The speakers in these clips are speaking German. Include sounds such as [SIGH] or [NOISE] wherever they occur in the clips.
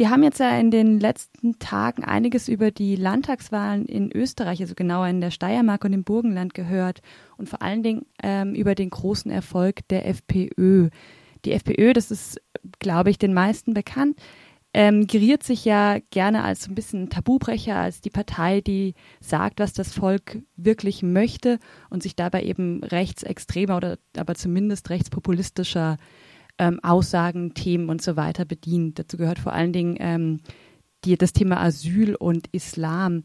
Wir haben jetzt ja in den letzten Tagen einiges über die Landtagswahlen in Österreich, also genauer in der Steiermark und im Burgenland gehört und vor allen Dingen ähm, über den großen Erfolg der FPÖ. Die FPÖ, das ist, glaube ich, den meisten bekannt, ähm, geriert sich ja gerne als ein bisschen Tabubrecher, als die Partei, die sagt, was das Volk wirklich möchte und sich dabei eben rechtsextremer oder aber zumindest rechtspopulistischer ähm, Aussagen, Themen und so weiter bedient. Dazu gehört vor allen Dingen ähm, die, das Thema Asyl und Islam.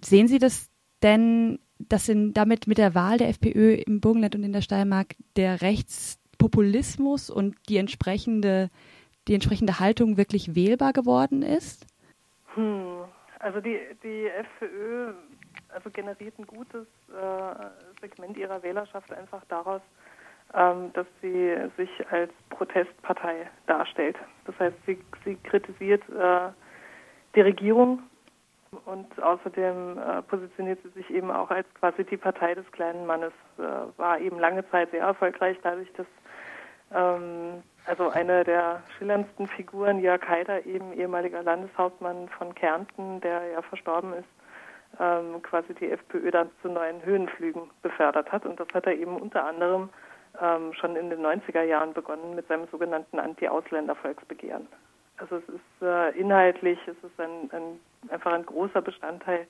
Sehen Sie das denn, dass in, damit mit der Wahl der FPÖ im Burgenland und in der Steiermark der Rechtspopulismus und die entsprechende, die entsprechende Haltung wirklich wählbar geworden ist? Hm. Also die, die FPÖ also generiert ein gutes äh, Segment ihrer Wählerschaft einfach daraus, dass sie sich als Protestpartei darstellt. Das heißt, sie, sie kritisiert äh, die Regierung und außerdem äh, positioniert sie sich eben auch als quasi die Partei des kleinen Mannes. Äh, war eben lange Zeit sehr erfolgreich, dadurch, dass ähm, also eine der schillerndsten Figuren, Jörg Haider, eben ehemaliger Landeshauptmann von Kärnten, der ja verstorben ist, ähm, quasi die FPÖ dann zu neuen Höhenflügen befördert hat. Und das hat er eben unter anderem ähm, schon in den 90er Jahren begonnen mit seinem sogenannten Anti-Ausländer-Volksbegehren. Also es ist äh, inhaltlich, es ist ein, ein, einfach ein großer Bestandteil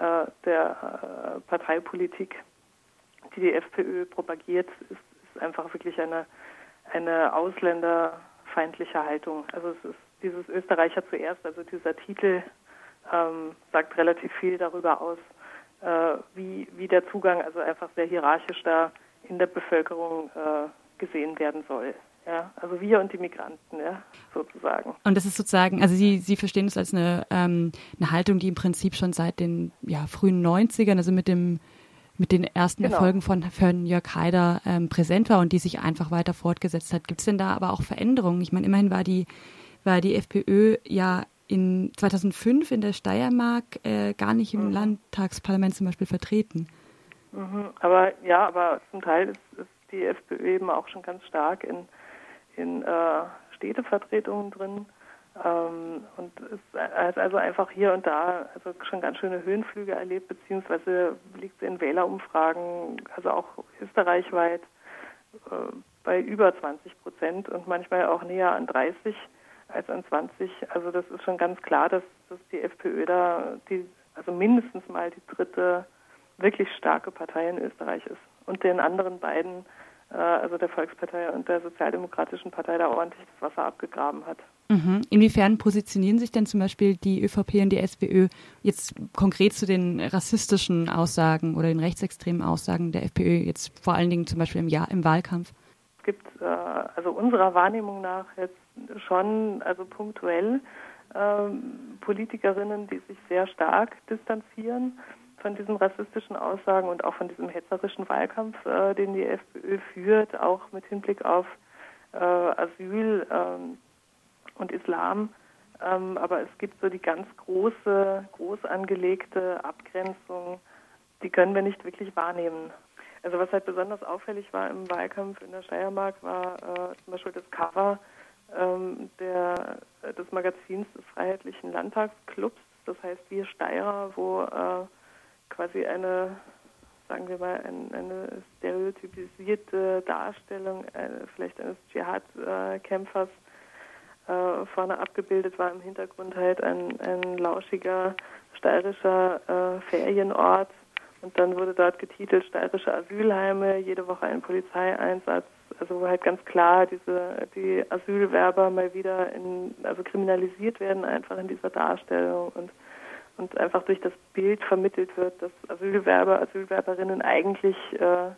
äh, der äh, Parteipolitik, die die FPÖ propagiert, ist, ist einfach wirklich eine, eine ausländerfeindliche Haltung. Also es ist dieses Österreicher zuerst, also dieser Titel ähm, sagt relativ viel darüber aus, äh, wie, wie der Zugang, also einfach sehr hierarchisch da in der Bevölkerung äh, gesehen werden soll. Ja, also wir und die Migranten, ja, sozusagen. Und das ist sozusagen, also Sie, Sie verstehen es als eine, ähm, eine Haltung, die im Prinzip schon seit den ja, frühen 90ern, also mit dem mit den ersten genau. Erfolgen von, von Jörg Haider ähm, präsent war und die sich einfach weiter fortgesetzt hat. Gibt es denn da aber auch Veränderungen? Ich meine, immerhin war die, war die FPÖ ja in 2005 in der Steiermark äh, gar nicht im mhm. Landtagsparlament zum Beispiel vertreten. Mhm, aber ja, aber zum Teil ist, ist, die FPÖ eben auch schon ganz stark in, in äh, Städtevertretungen drin ähm, und es hat also einfach hier und da also schon ganz schöne Höhenflüge erlebt, beziehungsweise liegt in Wählerumfragen, also auch österreichweit, äh, bei über 20 Prozent und manchmal auch näher an 30 als an 20. Also das ist schon ganz klar, dass, dass die FPÖ da die, also mindestens mal die dritte wirklich starke Partei in Österreich ist und den anderen beiden, äh, also der Volkspartei und der Sozialdemokratischen Partei, da ordentlich das Wasser abgegraben hat. Mhm. Inwiefern positionieren sich denn zum Beispiel die ÖVP und die SPÖ jetzt konkret zu den rassistischen Aussagen oder den rechtsextremen Aussagen der FPÖ jetzt vor allen Dingen zum Beispiel im, Jahr, im Wahlkampf? Es gibt äh, also unserer Wahrnehmung nach jetzt schon also punktuell ähm, Politikerinnen, die sich sehr stark distanzieren von diesen rassistischen Aussagen und auch von diesem hetzerischen Wahlkampf, äh, den die FPÖ führt, auch mit Hinblick auf äh, Asyl ähm, und Islam. Ähm, aber es gibt so die ganz große, groß angelegte Abgrenzung, die können wir nicht wirklich wahrnehmen. Also was halt besonders auffällig war im Wahlkampf in der Steiermark, war äh, zum Beispiel das Cover ähm, der, des Magazins des Freiheitlichen Landtagsclubs, das heißt Wir Steirer, wo äh, quasi eine, sagen wir mal, ein, eine stereotypisierte Darstellung äh, vielleicht eines Dschihad-Kämpfers äh, vorne abgebildet war. Im Hintergrund halt ein, ein lauschiger steirischer äh, Ferienort. Und dann wurde dort getitelt Steirische Asylheime, jede Woche ein Polizeieinsatz. Also wo halt ganz klar diese die Asylwerber mal wieder in, also kriminalisiert werden einfach in dieser Darstellung und und einfach durch das Bild vermittelt wird, dass Asylwerber, Asylwerberinnen eigentlich äh,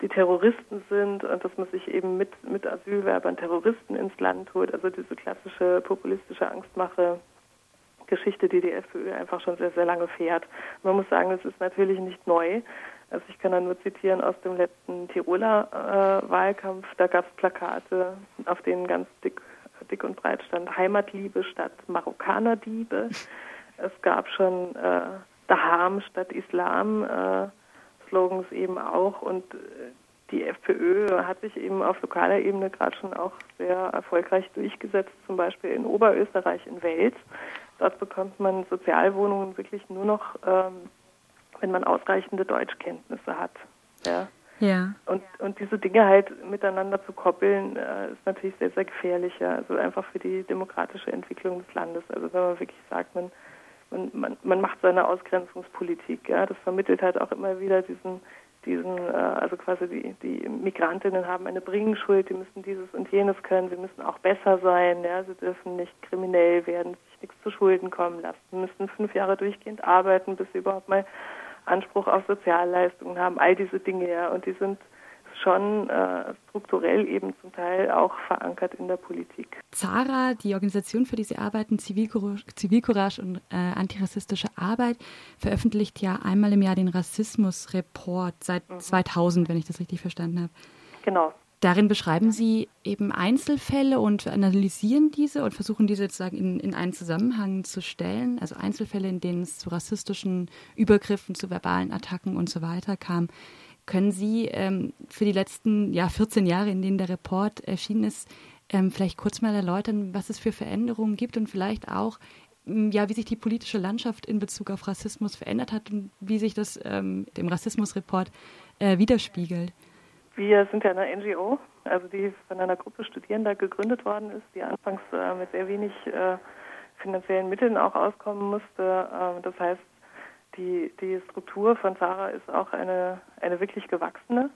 die Terroristen sind und dass man sich eben mit, mit Asylwerbern Terroristen ins Land holt. Also diese klassische populistische Angstmache. Geschichte, die die FPÖ einfach schon sehr, sehr lange fährt. Man muss sagen, es ist natürlich nicht neu. Also ich kann da nur zitieren aus dem letzten Tiroler äh, Wahlkampf. Da gab es Plakate, auf denen ganz dick, dick und breit stand Heimatliebe statt Marokkanerdiebe. Es gab schon äh, Daham statt Islam, äh, Slogans eben auch. Und äh, die FPÖ hat sich eben auf lokaler Ebene gerade schon auch sehr erfolgreich durchgesetzt, zum Beispiel in Oberösterreich in Wels. Dort bekommt man Sozialwohnungen wirklich nur noch, ähm, wenn man ausreichende Deutschkenntnisse hat. Ja. Ja. Und, und diese Dinge halt miteinander zu koppeln, äh, ist natürlich sehr, sehr gefährlich. Ja. Also einfach für die demokratische Entwicklung des Landes. Also wenn man wirklich sagt, man, man, man, man macht seine Ausgrenzungspolitik. Ja. Das vermittelt halt auch immer wieder diesen, diesen, äh, also quasi die, die Migrantinnen haben eine Bringenschuld, die müssen dieses und jenes können, sie müssen auch besser sein, ja, sie dürfen nicht kriminell werden, sich nichts zu Schulden kommen lassen, sie müssen fünf Jahre durchgehend arbeiten, bis sie überhaupt mal Anspruch auf Sozialleistungen haben, all diese Dinge, ja, und die sind schon äh, strukturell eben zum Teil auch verankert in der Politik. Zara, die Organisation, für die Sie arbeiten, Zivilcourage, Zivilcourage und äh, antirassistische Arbeit, veröffentlicht ja einmal im Jahr den Rassismusreport seit mhm. 2000, wenn ich das richtig verstanden habe. Genau. Darin beschreiben Sie eben Einzelfälle und analysieren diese und versuchen diese sozusagen in, in einen Zusammenhang zu stellen. Also Einzelfälle, in denen es zu rassistischen Übergriffen, zu verbalen Attacken und so weiter kam. Können Sie ähm, für die letzten ja, 14 Jahre, in denen der Report erschienen ist, ähm, vielleicht kurz mal erläutern, was es für Veränderungen gibt und vielleicht auch, ähm, ja, wie sich die politische Landschaft in Bezug auf Rassismus verändert hat und wie sich das ähm, dem Rassismusreport äh, widerspiegelt? Wir sind ja eine NGO, also die von einer Gruppe Studierender gegründet worden ist, die anfangs äh, mit sehr wenig äh, finanziellen Mitteln auch auskommen musste. Äh, das heißt, die, die Struktur von Sarah ist auch eine, eine wirklich gewachsene.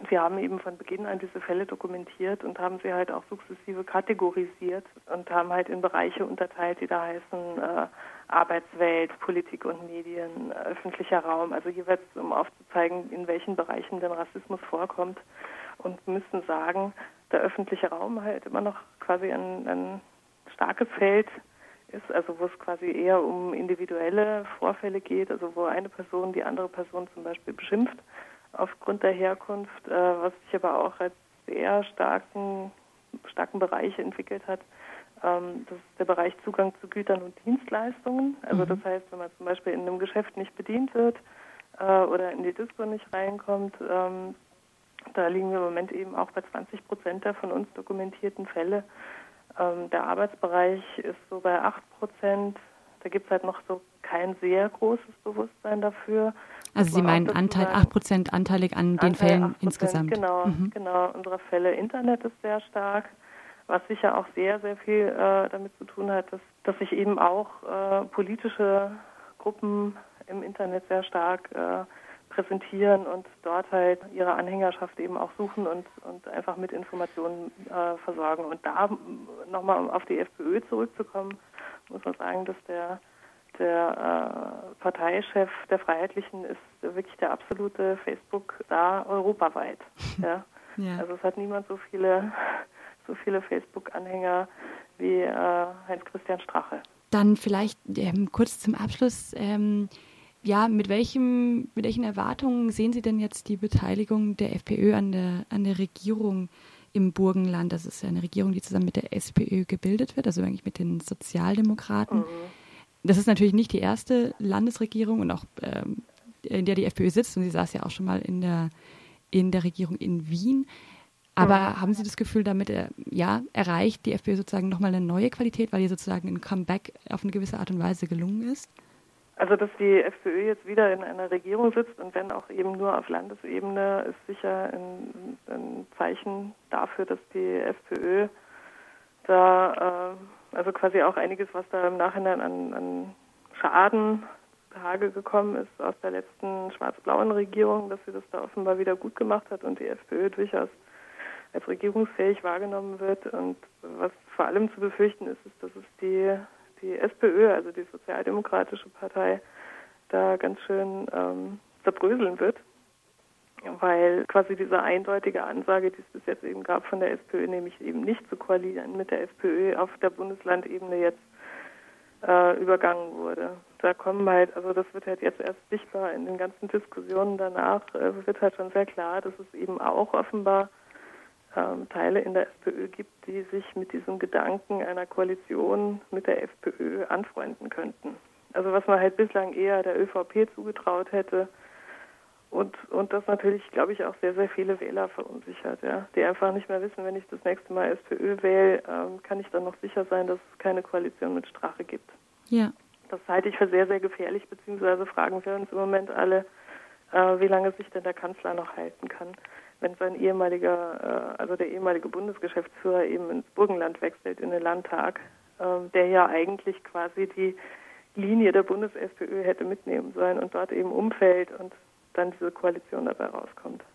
Und wir haben eben von Beginn an diese Fälle dokumentiert und haben sie halt auch sukzessive kategorisiert und haben halt in Bereiche unterteilt, die da heißen äh, Arbeitswelt, Politik und Medien, öffentlicher Raum, also jeweils um aufzuzeigen, in welchen Bereichen denn Rassismus vorkommt und müssen sagen, der öffentliche Raum halt immer noch quasi ein, ein starkes Feld ist, also wo es quasi eher um individuelle Vorfälle geht, also wo eine Person die andere Person zum Beispiel beschimpft aufgrund der Herkunft, äh, was sich aber auch als sehr starken, starken Bereich entwickelt hat. Ähm, das ist der Bereich Zugang zu Gütern und Dienstleistungen. Also mhm. das heißt, wenn man zum Beispiel in einem Geschäft nicht bedient wird äh, oder in die Disco nicht reinkommt, ähm, da liegen wir im Moment eben auch bei 20 Prozent der von uns dokumentierten Fälle. Ähm, der Arbeitsbereich ist so bei 8 Prozent. Da gibt es halt noch so kein sehr großes Bewusstsein dafür. Also Sie meinen Anteil, 8 Prozent anteilig an den Anteil Fällen insgesamt? Genau, mhm. genau. Unsere Fälle Internet ist sehr stark, was sicher auch sehr, sehr viel äh, damit zu tun hat, dass, dass sich eben auch äh, politische Gruppen im Internet sehr stark äh, präsentieren und dort halt ihre Anhängerschaft eben auch suchen und, und einfach mit Informationen äh, versorgen. Und da nochmal um auf die FPÖ zurückzukommen, muss man sagen, dass der der äh, Parteichef der Freiheitlichen ist wirklich der absolute Facebook-Star europaweit. [LAUGHS] Ja? ja? Also es hat niemand so viele, [LAUGHS] so viele Facebook-Anhänger wie äh, Heinz-Christian Strache. Dann vielleicht ähm, kurz zum Abschluss. Ähm, ja, mit, welchem, mit welchen Erwartungen sehen Sie denn jetzt die Beteiligung der FPÖ an der, an der Regierung im Burgenland? Das ist ja eine Regierung, die zusammen mit der SPÖ gebildet wird, also eigentlich mit den Sozialdemokraten. Mhm. Das ist natürlich nicht die erste Landesregierung und auch ähm, in der die FPÖ sitzt und sie saß ja auch schon mal in der, in der Regierung in Wien. Aber mhm. haben Sie das Gefühl, damit er, ja, erreicht die FPÖ sozusagen nochmal eine neue Qualität, weil ihr sozusagen ein Comeback auf eine gewisse Art und Weise gelungen ist? Also, dass die FPÖ jetzt wieder in einer Regierung sitzt und wenn auch eben nur auf Landesebene, ist sicher ein, ein Zeichen dafür, dass die FPÖ da, äh, also quasi auch einiges, was da im Nachhinein an, an Schaden Tage gekommen ist aus der letzten schwarz-blauen Regierung, dass sie das da offenbar wieder gut gemacht hat und die FPÖ durchaus als regierungsfähig wahrgenommen wird. Und was vor allem zu befürchten ist, ist, dass es die die SPÖ, also die Sozialdemokratische Partei, da ganz schön ähm, zerbröseln wird, weil quasi diese eindeutige Ansage, die es bis jetzt eben gab von der SPÖ, nämlich eben nicht zu koalieren mit der FPÖ auf der Bundeslandebene jetzt äh, übergangen wurde. Da kommen halt, also das wird halt jetzt erst sichtbar in den ganzen Diskussionen danach, äh, wird halt schon sehr klar, dass es eben auch offenbar ähm, Teile in der FPÖ gibt, die sich mit diesem Gedanken einer Koalition mit der FPÖ anfreunden könnten. Also was man halt bislang eher der ÖVP zugetraut hätte und, und das natürlich, glaube ich, auch sehr, sehr viele Wähler verunsichert, ja, die einfach nicht mehr wissen, wenn ich das nächste Mal SPÖ wähle, ähm, kann ich dann noch sicher sein, dass es keine Koalition mit Strache gibt. Ja. Das halte ich für sehr, sehr gefährlich, beziehungsweise fragen wir uns im Moment alle, äh, wie lange sich denn der Kanzler noch halten kann, wenn sein ehemaliger, äh, also der ehemalige Bundesgeschäftsführer eben ins Burgenland wechselt, in den Landtag, äh, der ja eigentlich quasi die Linie der Bundes-SPÖ hätte mitnehmen sollen und dort eben umfällt und dann diese Koalition dabei rauskommt.